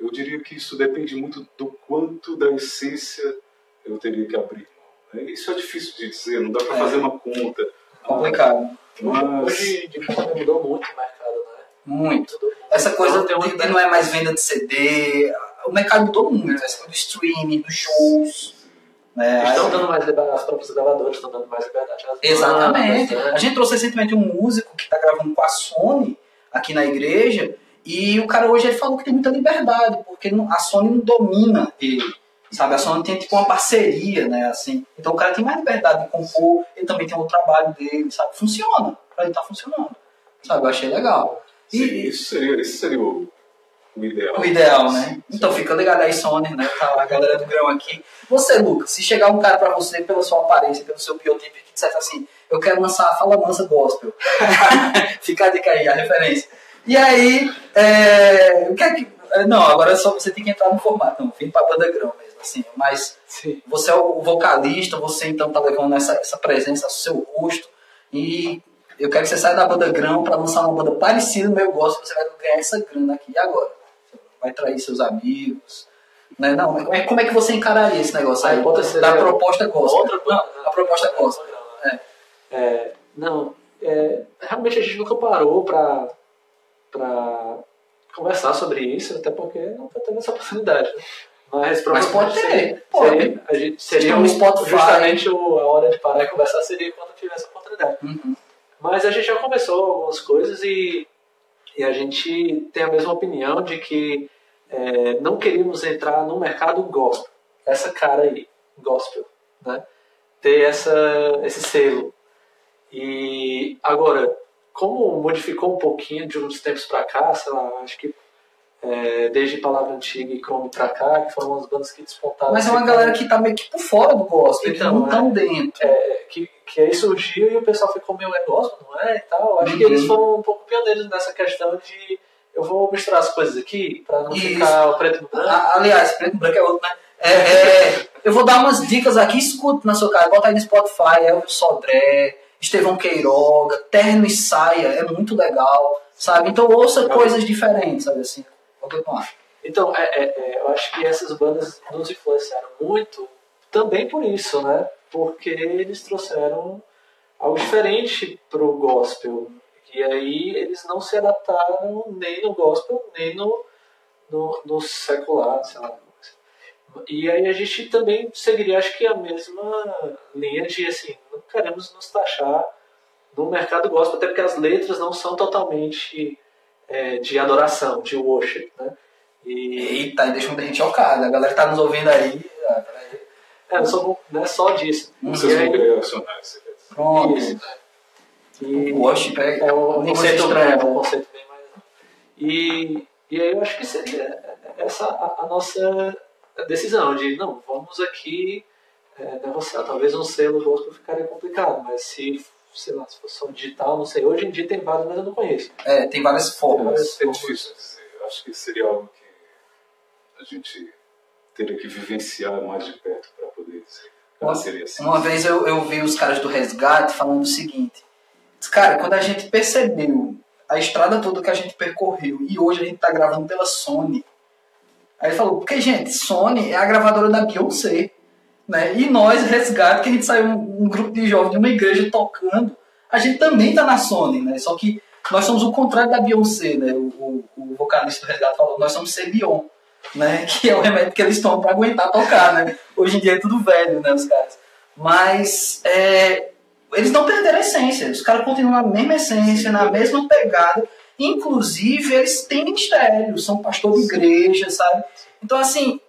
eu diria que isso depende muito do quanto da essência eu teria que abrir mão. né? Isso é difícil de dizer, não dá para É. fazer uma conta. Complicado. Mas Hoje, de fato, mudou muito o mercado, né? Muito. Essa coisa Então, de, de não é mais venda de CD. O mercado mudou muito. Essa coisa do streaming, dos shows. Né? Estão dando mais liberdade, as próprias gravadoras estão dando mais liberdade Exatamente. bandas, né? A gente trouxe recentemente um músico que está gravando com a Sony aqui na igreja e o cara hoje ele falou que tem muita liberdade, porque a Sony não domina ele. Sabe, a Sony tem tipo uma parceria, né? Assim. Então o cara tem mais liberdade de compor, ele também tem o trabalho dele, sabe? Funciona. Pra ele tá funcionando. Sabe, eu achei legal. sim, E, isso seria, isso seria o, o ideal. o ideal, né? Então fica ligado aí, Sony, né? Tá a galera do grão aqui. Você, Lucas, se chegar um cara pra você, pela sua aparência, pelo seu biotipo, que dissesse assim, eu quero lançar a Fala Mansa Gospel. fica a dica aí, a referência. E aí, é, o que é que... Não, agora é só você tem que entrar no formato, não, vem pra banda grão mesmo, assim. Mas Sim. você é o vocalista, você então tá levando essa, essa presença, seu rosto, e eu quero que você saia da banda grão pra lançar uma banda parecida no meu gosto, você vai ganhar essa grana aqui. E agora? Você vai trair seus amigos? Né? Não, mas como é, é que você encararia esse negócio aí? A hipótese da seria proposta gospel. Outra não, a proposta gospel. É. É, não, é, realmente a gente nunca parou pra, pra conversar sobre isso, até porque nunca teve essa oportunidade. né? Mas, Mas pode ter, pode. Seria, a gente, seria um- Spotify. justamente o- a hora de parar e conversar seria quando tivesse a oportunidade. Uhum. Mas a gente já começou algumas coisas e, e a gente tem a mesma opinião de que é, não queríamos entrar no mercado gospel. Essa cara aí, gospel, né? Ter essa, esse selo. E agora, como modificou um pouquinho de uns tempos pra cá, sei lá, acho que é, desde Palavra Antiga e Chrome pra cá, que foram as bandas que despontaram. Mas é uma assim, galera que tá meio que por fora do gospel, Então, não estão dentro. é, que, que aí surgiu e o pessoal ficou meio negócio, não é? E tal. Acho que Uhum. eles foram um pouco pioneiros nessa questão de eu vou misturar as coisas aqui pra não Isso. ficar o preto no branco. A- aliás, preto e branco é outro, né? É, é, eu vou dar umas dicas aqui, escute na sua cara, bota aí no Spotify, Elvis Sodré, Estevão Queiroga, Terno e Saia, é muito legal, sabe? Então ouça coisas diferentes, sabe assim? Vou continuar. Então, é, é, é, eu acho que essas bandas nos influenciaram muito também por isso, né? Porque eles trouxeram algo diferente pro gospel. E aí eles não se adaptaram nem no gospel, nem no, no, no secular, sei lá. E aí a gente também seguiria, acho que a mesma linha de, assim, não queremos nos taxar no mercado gospel, até porque as letras não são totalmente é, de adoração, de worship, né? E Eita, deixa muita gente chocada, a galera que tá nos ouvindo aí. ah, é, não, só, não é só disso. Músicas congregacionais. Pronto. Isso. E O worship é, é um conceito, é estranha. um conceito bem mais. E, e aí eu acho que seria essa a, a nossa decisão de não, vamos aqui é, negociar. Talvez um selo gospel ficaria complicado, mas se, sei lá, se fosse só digital, não sei. Hoje em dia tem vários, mas eu não conheço. É, tem várias formas. É difícil acho que seria algo que a gente teria que vivenciar mais de perto para poder dizer. Seria assim. Uma vez eu, eu vi os caras do resgate falando o seguinte: Cara, quando a gente percebeu a estrada toda que a gente percorreu e hoje a gente tá gravando pela Sony. Aí ele falou: Porque, gente, Sony é a gravadora da Beyoncé. Né? E nós, resgate, que a gente saiu um, grupo de jovens de uma igreja tocando, a gente também tá na Sony, né? Só que nós somos o contrário da Beyoncé, né? O, o, o vocalista do resgate falou: Nós somos Cebion. Né, que é o remédio que eles tomam para aguentar tocar, né? Hoje em dia é tudo velho, né, os caras. Mas é, eles não perderam a essência, os caras continuam na mesma essência, na mesma pegada. Inclusive, eles têm ministério, são pastor de igreja, sabe? Então, assim,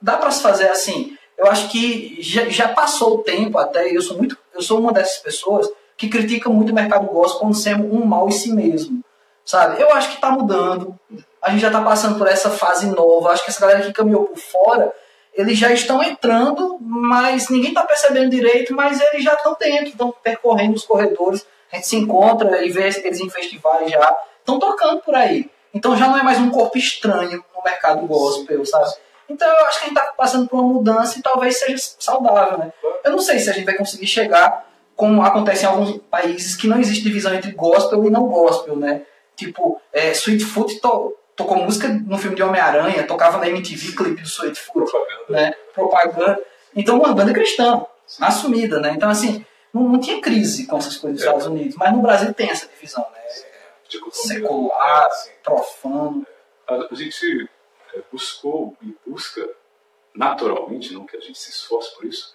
dá para se fazer assim. Eu acho que já, já passou o tempo até, eu sou muito, eu sou uma dessas pessoas que critica muito o mercado gospel como sendo um mal em si mesmo, sabe? Eu acho que está mudando, a gente já está passando por essa fase nova, acho que essa galera que caminhou por fora, eles já estão entrando, mas ninguém está percebendo direito, mas eles já estão dentro, estão percorrendo os corredores, a gente se encontra e vê eles em festivais já, estão tocando por aí. Então já não é mais um corpo estranho no mercado gospel, sabe? Então eu acho que a gente está passando por uma mudança e talvez seja saudável, né? Eu não sei se a gente vai conseguir chegar como acontece em alguns países que não existe divisão entre gospel e não gospel, né? Tipo, é, Sweetfoot to, tocou música no filme de Homem-Aranha, tocava na MTV clipe do Sweetfoot, Propaganda. né? Propaganda. Então uma banda cristã, assumida, né? Então assim, não, não tinha crise com essas coisas nos É. Estados Unidos, mas no Brasil tem essa divisão, né? Dicotomia. Secular, É, sim. profano. A, gente é, buscou e busca naturalmente, não que a gente se esforce por isso,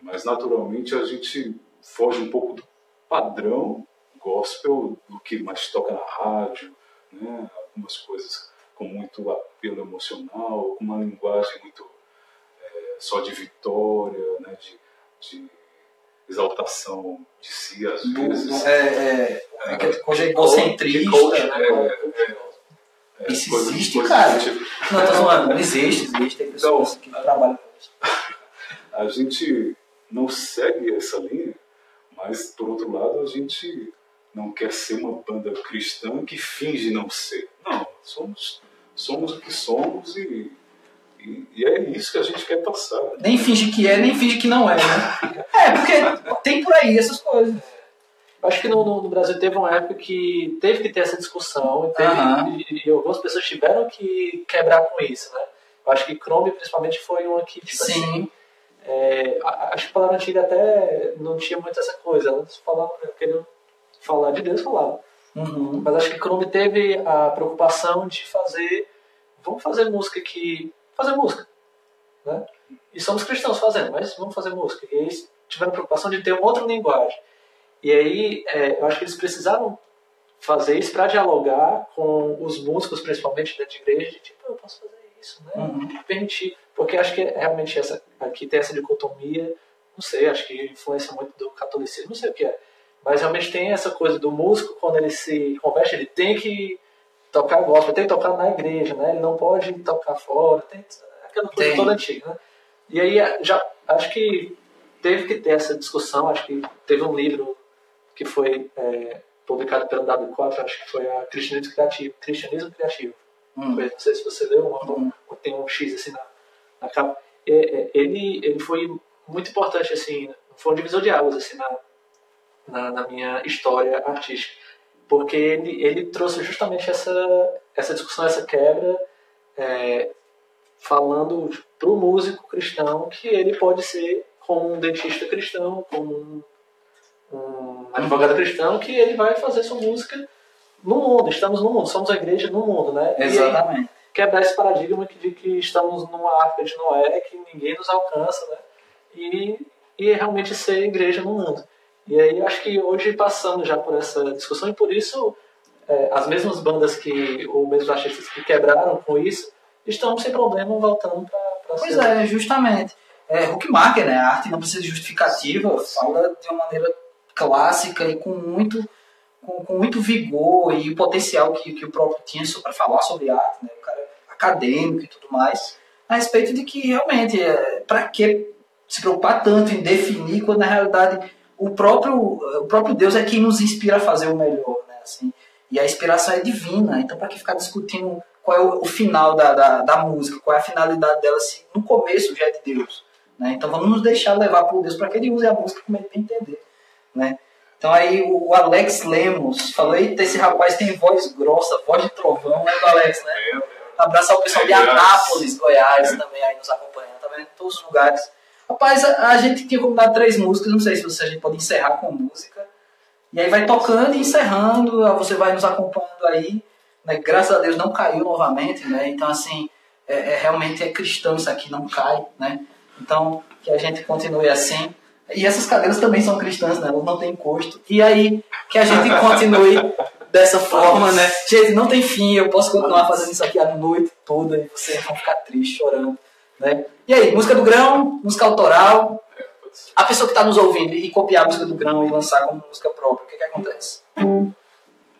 mas naturalmente a gente foge um pouco do padrão gospel, do que mais toca na rádio, né? algumas coisas com muito apelo emocional, com uma linguagem muito é, só de vitória, né? de, de exaltação de si às vezes. É, é, é, aquele coisa De egocentrista. coach, né? É, Isso existe, cara? Não, tô zoando. Não existe, existe. Tem pessoas que trabalham com isso. a gente não segue essa linha, mas por outro lado a gente não quer ser uma banda cristã que finge não ser. Não, somos, somos o que somos e, e, e é isso que a gente quer passar. Nem finge que é, nem finge que não é, né? É, porque tem por aí essas coisas. Acho que no, no- no Brasil teve uma época que teve que ter essa discussão e, teve- Aham. e- e algumas pessoas tiveram que quebrar com isso, né? Eu acho que Chrome principalmente foi uma que, tipo assim, Sim. é, a- acho que a palavra antiga até não tinha muito essa coisa, elas falavam, queriam falar de Deus, falavam. Uhum. Mas acho que Chrome teve a preocupação de fazer, vamos fazer música que, fazer música, né? E somos cristãos fazendo, mas vamos fazer música. E eles tiveram a preocupação de ter uma outra linguagem. E aí, é, eu acho que eles precisaram fazer isso para dialogar com os músicos, principalmente de igreja, de tipo, eu posso fazer isso, né? Uhum. Permitir. Porque acho que realmente essa, aqui tem essa dicotomia, não sei, acho que influencia muito do catolicismo, não sei o que é. Mas realmente tem essa coisa do músico, quando ele se converte, ele tem que tocar gospel, tem que tocar na igreja, né? Ele não pode tocar fora, tem aquela coisa Tem. toda antiga, né? E aí já acho que teve que ter essa discussão, acho que teve um livro que foi é, publicado pelo W4, acho que foi a Cristianismo Criativo. Cristianismo Criativo. Hum. Foi, Não sei se você leu, uma, Hum. tem um X assim na, na capa. É, é, ele, ele foi muito importante, assim, foi um divisor de águas assim, na, na, na minha história artística. Porque ele, ele trouxe justamente essa, essa discussão, essa quebra, é, falando para o músico cristão que ele pode ser como um dentista cristão, como um, um advogado cristão, que ele vai fazer sua música no mundo. Estamos no mundo, somos a igreja no mundo, né? Aí, Exatamente. quebrar esse paradigma de que estamos numa arca de Noé, que ninguém nos alcança, né? E, e realmente ser igreja no mundo. E aí acho que hoje passando já por essa discussão e por isso é, as mesmas bandas que, ou mesmos artistas que quebraram com isso, estão sem problema voltando para Pois é, justamente. É, Huckmacher, né? A arte não precisa de justificativa, fala de uma maneira clássica e com muito, com, com muito vigor e o potencial que, que o próprio tinha para falar sobre arte, né? O cara acadêmico e tudo mais, a respeito de que realmente, é, para que se preocupar tanto em definir quando na realidade o próprio, o próprio Deus é quem nos inspira a fazer o melhor, né? Assim, e a inspiração é divina, então para que ficar discutindo qual é o, o final da, da, da música, qual é a finalidade dela, se no começo já é de Deus. Né? Então vamos nos deixar levar por Deus para que ele use a música como ele que entender. Né? Então aí o, Alex Lemos falou, eita, esse rapaz tem voz grossa, voz de trovão, né, do Alex, né? É, é. Abraçar o pessoal de. Anápolis, Goiás, também aí nos acompanhando, tá vendo? Em todos os lugares. Rapaz, a, a gente tinha combinado três músicas, não sei se você, a gente pode encerrar com música. E aí vai tocando e encerrando, aí você vai nos acompanhando aí. Né? Graças a Deus não caiu novamente, né? Então, assim, é, é- realmente é cristão isso aqui, não cai, né? Então, que a gente continue assim. E essas cadeiras também são cristãs, né? Elas não têm encosto. E aí, que a gente continue dessa forma, né? Gente, não tem fim, eu posso continuar fazendo isso aqui a noite toda e vocês vão ficar tristes, chorando, né? E aí, música do grão, música autoral, a pessoa que está nos ouvindo e copiar a música do grão e lançar como música própria, o que, que acontece?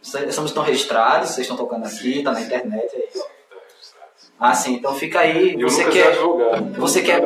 Essa essa música estão registrados, vocês estão tocando aqui, tá na internet, é isso. Tá registrado. Ah, sim, então fica aí, você quer, é você quer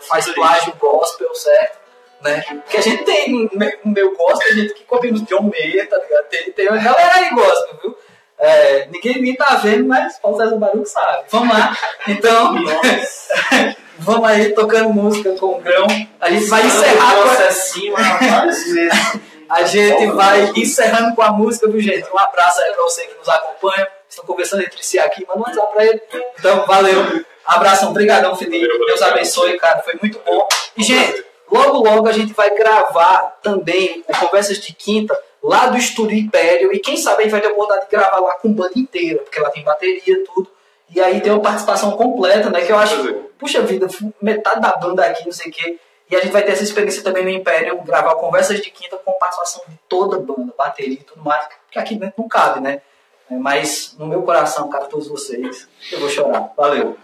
faz plágio gospel, certo? Né? Porque a gente tem me- meu gospel, a gente que copia no John Mayer, tá ligado? Tem, tem uma galera aí gospel, viu? É, ninguém, ninguém tá vendo, mas Paulo César Baruco sabe. Vamos lá. Então, vamos aí tocando música com o grão. A gente vai encerrar com a... acima, várias vezes. A gente vai encerrando com a música, viu, gente? Um abraço aí pra você que nos acompanha. Estão conversando entre si aqui, manda um WhatsApp pra ele. Então, valeu. Abração, brigadão, Felipe. Deus abençoe, cara. Foi muito bom. E, gente, logo, logo a gente vai gravar também o Conversas de Quinta lá do Estúdio Império. E quem sabe a gente vai ter a oportunidade de gravar lá com banda inteira, porque lá tem bateria, tudo. E aí tem uma participação completa, né? Que eu acho, puxa vida, metade da banda aqui, não sei o quê. E a gente vai ter essa experiência também no Império, gravar conversas de quinta com participação de toda a banda, bateria e tudo mais, porque aqui dentro não cabe, né? É, Mas no meu coração, cara, todos vocês, eu vou chorar. Valeu.